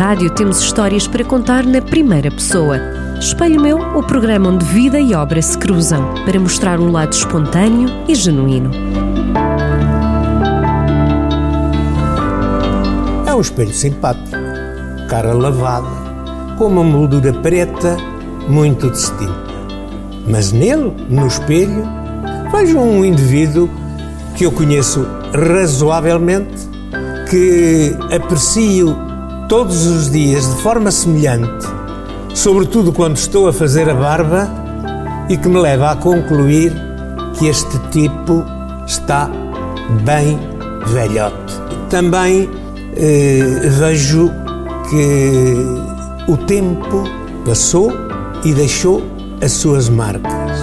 rádio temos histórias para contar na primeira pessoa. Espelho Meu, o programa onde vida e obra se cruzam, para mostrar um lado espontâneo e genuíno. É um espelho simpático, cara lavada, com uma moldura preta muito distinta. Mas nele, no espelho, vejo um indivíduo que eu conheço razoavelmente, que aprecio todos os dias de forma semelhante, sobretudo quando estou a fazer a barba, e que me leva a concluir que este tipo está bem velhote. Também eh, vejo que o tempo passou e deixou as suas marcas.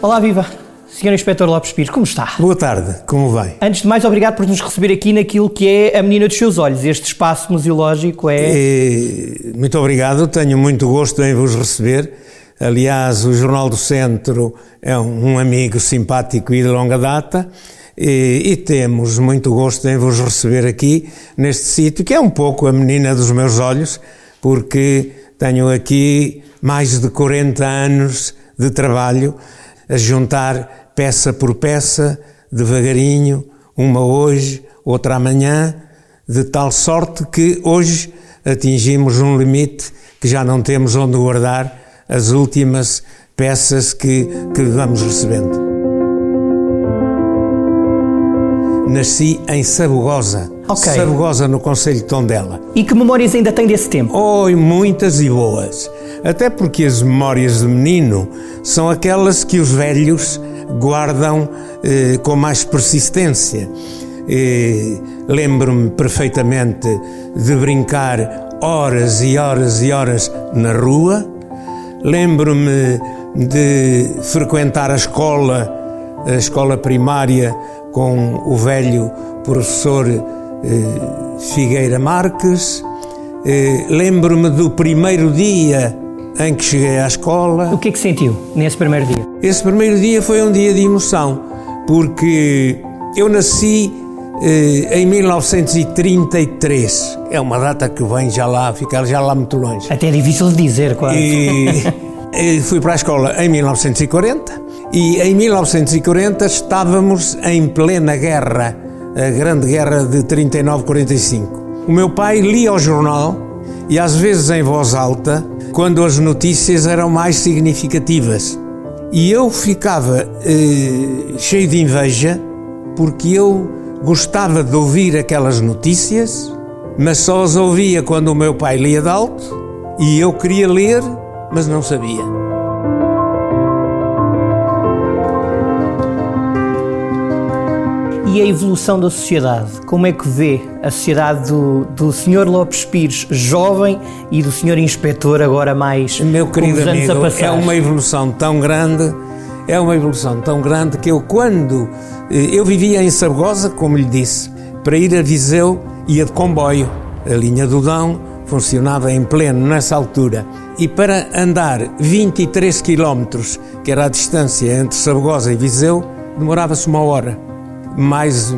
Olá, viva! Senhor Inspetor Lopes Pires, como está? Boa tarde, como vai? Antes de mais, obrigado por nos receber aqui naquilo que é a menina dos seus olhos. Este espaço museológico é. E, muito obrigado, tenho muito gosto em vos receber. Aliás, o Jornal do Centro é um amigo simpático e de longa data. E, e, temos muito gosto em vos receber aqui neste sítio, que é um pouco a menina dos meus olhos, porque tenho aqui mais de 40 anos de trabalho a juntar peça por peça, devagarinho, uma hoje, outra amanhã, de tal sorte que hoje atingimos um limite que já não temos onde guardar as últimas peças que, que vamos recebendo. Nasci em Sabugosa, Ok. Sabugosa no Conselho de Tondela. E que memórias ainda tem desse tempo? Oi, muitas e boas. Até porque as memórias de menino são aquelas que os velhos guardam eh, com mais persistência. Lembro-me perfeitamente de brincar horas e horas e horas na rua. Lembro-me de frequentar a escola, a escola primária, com o velho professor eh, Figueira Marques. Eh, Lembro-me do primeiro dia em que cheguei à escola. O que é que sentiu nesse primeiro dia? Esse primeiro dia foi um dia de emoção, porque eu nasci eh, em 1933. É uma data que vem já lá, ficar já lá muito longe. Até é difícil de dizer, quase. E, e fui para a escola em 1940 e em 1940 estávamos em plena guerra, a grande guerra de 39-45. O meu pai lia o jornal e às vezes em voz alta, quando as notícias eram mais significativas. E eu ficava eh, cheio de inveja porque eu gostava de ouvir aquelas notícias, mas só as ouvia quando o meu pai lia de alto e eu queria ler, mas não sabia. E a evolução da sociedade? Como é que vê a sociedade do, do Sr. Lopes Pires jovem e do Sr. Inspetor agora mais Meu querido os anos a amigo, é uma evolução tão grande, é uma evolução tão grande que eu quando eh, eu vivia em Sabugosa, como lhe disse, para ir a Viseu ia de comboio. A linha do Dão funcionava em pleno nessa altura. E para andar 23 quilómetros, que era a distância entre Sabugosa e Viseu, demorava-se uma hora. Mais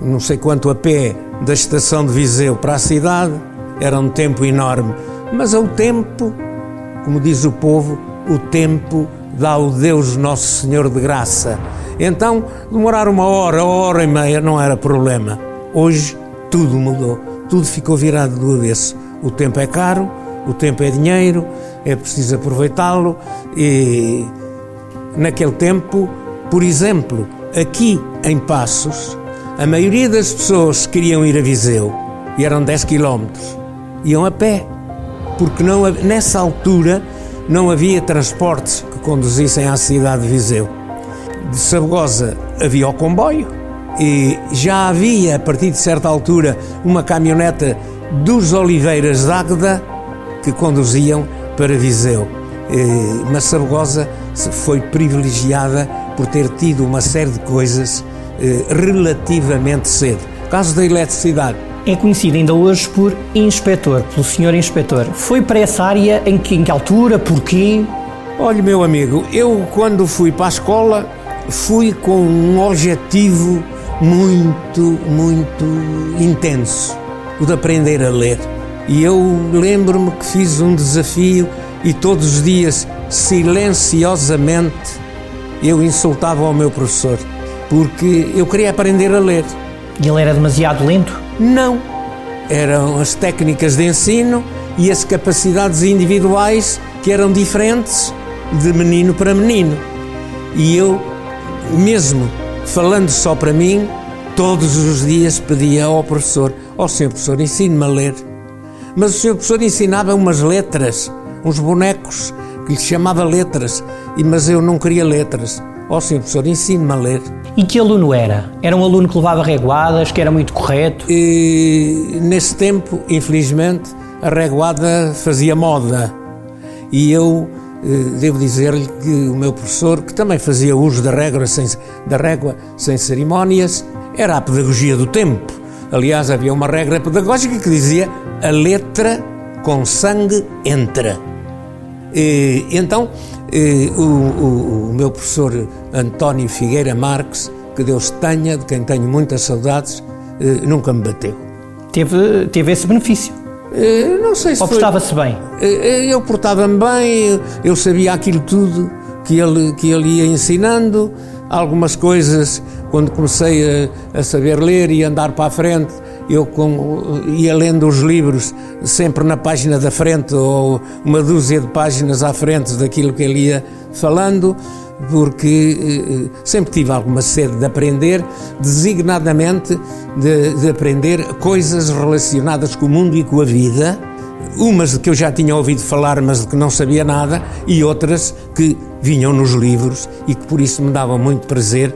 não sei quanto a pé da estação de Viseu para a cidade, era um tempo enorme. Mas é o tempo como diz o povo, o tempo dá o Deus Nosso Senhor de graça. Então, demorar uma hora, uma hora e meia não era problema. Hoje, tudo mudou, tudo ficou virado do avesso. O tempo é caro, o tempo é dinheiro, é preciso aproveitá-lo e naquele tempo, por exemplo, aqui em Passos, a maioria das pessoas que queriam ir a Viseu, e eram 10 quilómetros, iam a pé porque não, nessa altura não havia transportes que conduzissem à cidade de Viseu. De Sabugosa havia o comboio e já havia, a partir de certa altura, uma caminhoneta dos Oliveiras de Águeda que conduziam para Viseu. Eh, Mas Sabugosa foi privilegiada por ter tido uma série de coisas eh, relativamente cedo. Caso da eletricidade, É conhecido ainda hoje por inspetor, pelo senhor inspetor. Foi para essa área em que, em que altura, porquê? Olha, meu amigo, eu quando fui para a escola fui com um objetivo muito, muito intenso, o de aprender a ler. E eu lembro-me que fiz um desafio e todos os dias, silenciosamente, eu insultava o meu professor, porque eu queria aprender a ler. E ele era demasiado lento? Não. Eram as técnicas de ensino e as capacidades individuais que eram diferentes de menino para menino. E eu, mesmo falando só para mim, todos os dias pedia ao professor: Ó oh, senhor professor, ensine-me a ler. Mas o senhor professor ensinava umas letras, uns bonecos que lhe chamava letras, mas eu não queria letras. Ó oh, senhor professor, ensine-me a ler. E que aluno era? Era um aluno que levava reguadas, que era muito correto? E, nesse tempo, infelizmente, a reguada fazia moda. E eu eh, devo dizer-lhe que o meu professor, que também fazia uso da régua, sem, da régua sem cerimónias, era a pedagogia do tempo. Aliás, havia uma regra pedagógica que dizia a letra com sangue entra. E, então, e, o, o, o, meu professor António Figueira Marques, que Deus tenha, de quem tenho muitas saudades, eh, nunca me bateu. Teve, teve esse benefício? Eh, não sei se Ou portava-se bem? Eh, eu portava-me bem, eu sabia aquilo tudo que ele, que ele ia ensinando, algumas coisas, quando comecei a, a saber ler e andar para a frente, eu com, ia lendo os livros sempre na página da frente ou uma dúzia de páginas à frente daquilo que ele ia falando, porque eh, sempre tive alguma sede de aprender, designadamente de, de aprender coisas relacionadas com o mundo e com a vida umas de que eu já tinha ouvido falar, mas de que não sabia nada, e outras que vinham nos livros e que por isso me davam muito prazer.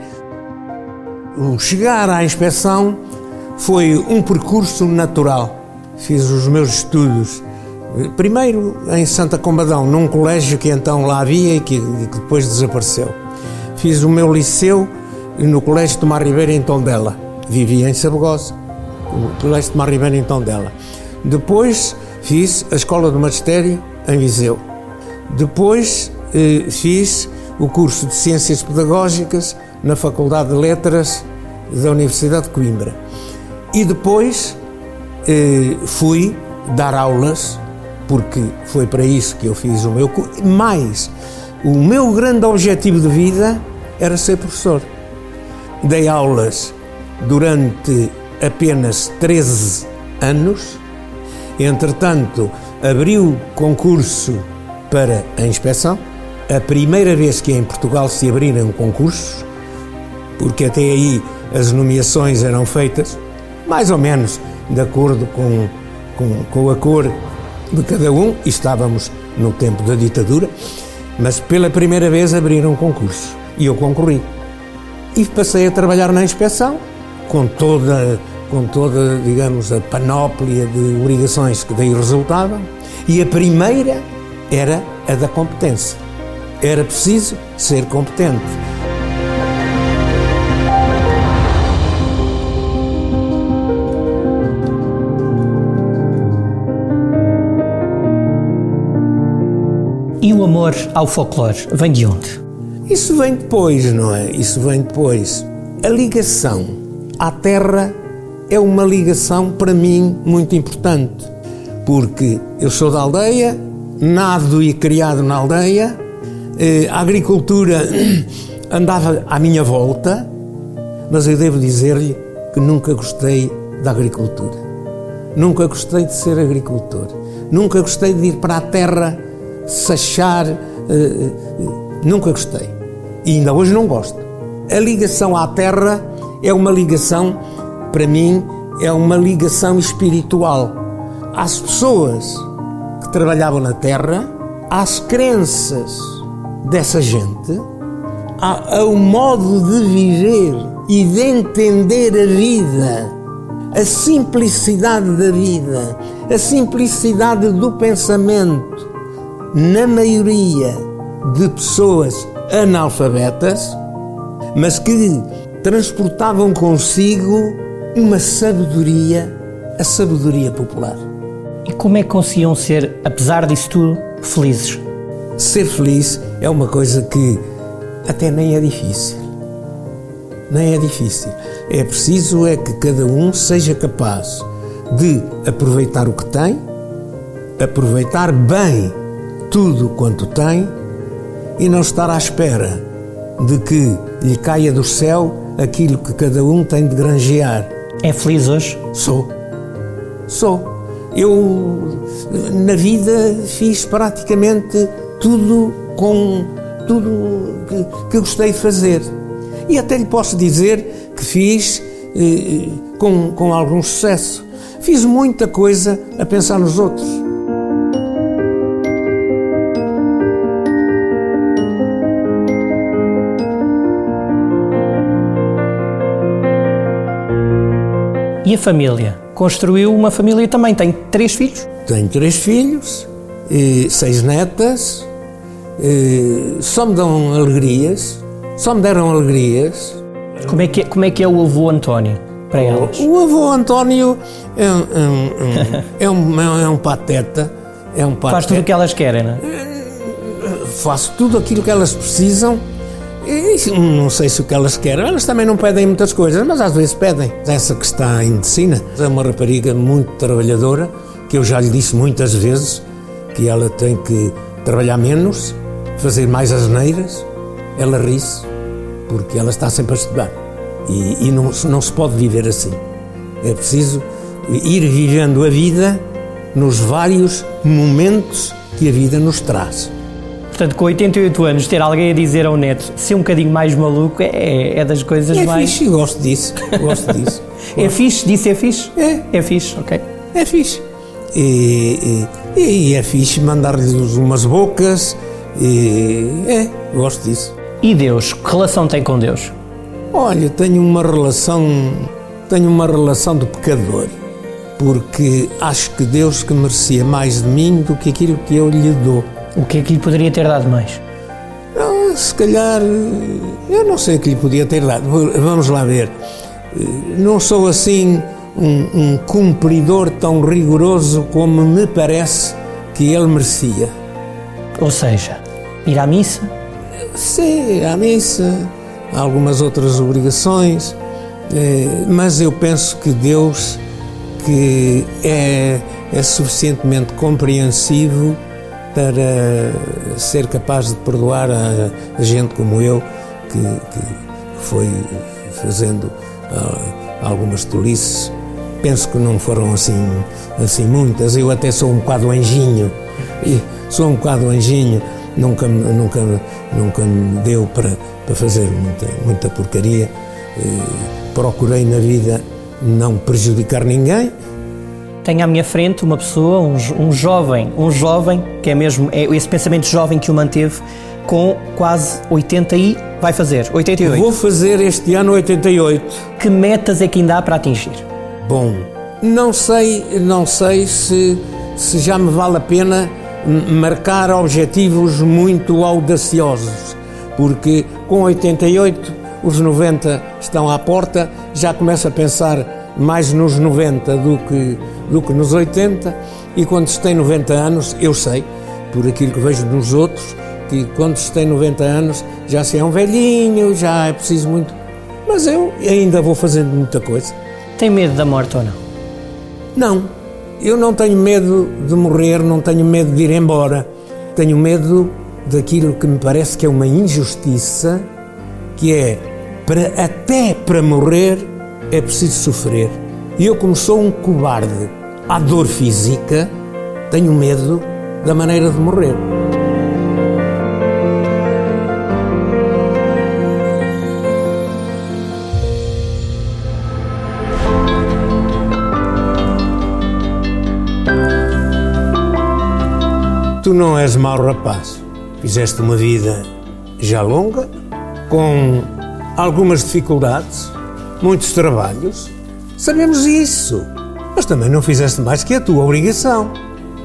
O chegar à inspeção foi um percurso natural. Fiz os meus estudos, primeiro em Santa Combadão, num colégio que então lá havia e que, que depois desapareceu. Fiz o meu liceu no Colégio de Tomar Ribeiro em Tondela. Vivia em Sabugosa, o Colégio de Tomar Ribeiro em Tondela. Depois Fiz a Escola do Magistério em Viseu. Depois eh, fiz o curso de Ciências Pedagógicas na Faculdade de Letras da Universidade de Coimbra. E depois eh, fui dar aulas, porque foi para isso que eu fiz o meu curso. Mas o meu grande objetivo de vida era ser professor. Dei aulas durante apenas 13 anos Entretanto, abriu concurso para a inspeção, a primeira vez que em Portugal se abriram concursos, porque até aí as nomeações eram feitas mais ou menos de acordo com, com, com a cor de cada um, estávamos no tempo da ditadura, mas pela primeira vez abriram concurso e eu concorri. E passei a trabalhar na inspeção com toda com toda, digamos, a panóplia de obrigações que daí resultavam, e a primeira era a da competência. Era preciso ser competente. E o amor ao folclore vem de onde? Isso vem depois, não é? Isso vem depois. A ligação à terra é uma ligação para mim muito importante, porque eu sou da aldeia, nado e criado na aldeia, eh, a agricultura andava à minha volta, mas eu devo dizer-lhe que nunca gostei da agricultura. Nunca gostei de ser agricultor. Nunca gostei de ir para a terra, sachar. Eh, eh, nunca gostei. E ainda hoje não gosto. A ligação à terra é uma ligação para mim, é uma ligação espiritual às pessoas que trabalhavam na terra, às crenças dessa gente, ao modo de viver e de entender a vida, a simplicidade da vida, a simplicidade do pensamento, na maioria de pessoas analfabetas, mas que transportavam consigo uma sabedoria, a sabedoria popular. E como é que conseguiam ser, apesar disso tudo, felizes? Ser feliz é uma coisa que até nem é difícil. nem é difícil. É preciso é que cada um seja capaz de aproveitar o que tem, aproveitar bem tudo quanto tem e não estar à espera de que lhe caia do céu aquilo que cada um tem de granjear. É feliz hoje? Sou. Sou. Eu, na vida, fiz praticamente tudo com tudo que, que gostei de fazer. E até lhe posso dizer que fiz eh, com, com algum sucesso. Fiz muita coisa a pensar nos outros. E a família? Construiu uma família também. Tem três filhos? Tenho três filhos, e seis netas, só me dão alegrias, só me deram alegrias. Como é que é, como é, que é o avô António para elas? O avô António é um, é um, é um, é um pateta, é um pateta. Faz tudo o que elas querem, não é? Faço tudo aquilo que elas precisam e não sei se o que elas querem, elas também não pedem muitas coisas, mas às vezes pedem. Essa que está em medicina é uma rapariga muito trabalhadora, que eu já lhe disse muitas vezes que ela tem que trabalhar menos, fazer mais asneiras. Ela ri-se, porque ela está sempre a estudar. E, e não, não se pode viver assim. É preciso ir vivendo a vida nos vários momentos que a vida nos traz. Portanto, com 88 anos, ter alguém a dizer ao neto ser um bocadinho mais maluco é, é das coisas é mais. É fixe, gosto disso. Gosto disso. é fixe? Disse é fixe? É. É fixe, ok. É fixe. E, e, e é fixe mandar-lhes umas bocas. E, é, gosto disso. E Deus? Que relação tem com Deus? Olha, tenho uma relação. Tenho uma relação de pecador. Porque acho que Deus que merecia mais de mim do que aquilo que eu lhe dou. O que é que lhe poderia ter dado mais? Ah, se calhar, eu não sei o que lhe podia ter dado. Vamos lá ver. Não sou assim um, um cumpridor tão rigoroso como me parece que ele merecia. Ou seja, ir à missa? Sim, à missa, algumas outras obrigações, mas eu penso que Deus, que é, é suficientemente compreensivo para ser capaz de perdoar a, a gente como eu, que, que foi fazendo uh, algumas tolices. Penso que não foram assim, assim muitas. Eu até sou um bocado anjinho. Sou um bocado anjinho. Nunca, nunca, nunca me deu para, para fazer muita, muita porcaria. E procurei na vida não prejudicar ninguém tenho à minha frente uma pessoa, um, um, jovem, um jovem, que é mesmo é esse pensamento jovem que o manteve, com quase 80 e vai fazer, 88. Vou fazer este ano 88. Que metas é que ainda há para atingir? Bom, não sei, não sei se, se já me vale a pena marcar objetivos muito audaciosos, porque com 88 os 90 estão à porta, já começo a pensar mais nos 90 do que do que nos 80 e quando se tem 90 anos, eu sei, por aquilo que vejo nos outros, que quando se tem 90 anos já se é um velhinho, já é preciso muito. Mas eu ainda vou fazendo muita coisa. Tem medo da morte ou não? Não. Eu não tenho medo de morrer, não tenho medo de ir embora. Tenho medo daquilo que me parece que é uma injustiça, que é para até para morrer é preciso sofrer. E eu, como sou um cobarde à dor física, tenho medo da maneira de morrer. Tu não és mau rapaz. Fizeste uma vida já longa, com algumas dificuldades, muitos trabalhos, Sabemos isso. Mas também não fizeste mais que a tua obrigação.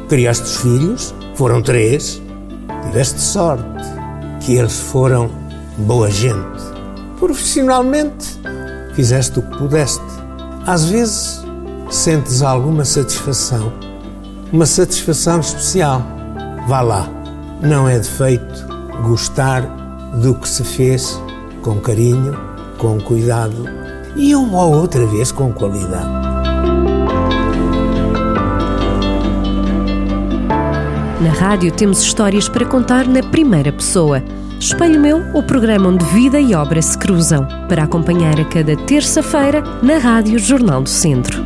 Criaste os filhos, foram três. Tiveste sorte, que eles foram boa gente. Profissionalmente, fizeste o que pudeste. Às vezes, sentes alguma satisfação, uma satisfação especial. Vá lá, não é defeito gostar do que se fez com carinho, com cuidado e uma ou outra vez com qualidade. Na rádio temos histórias para contar na primeira pessoa. Espelho Meu, o programa onde vida e obra se cruzam, para acompanhar a cada terça-feira na Rádio Jornal do Centro.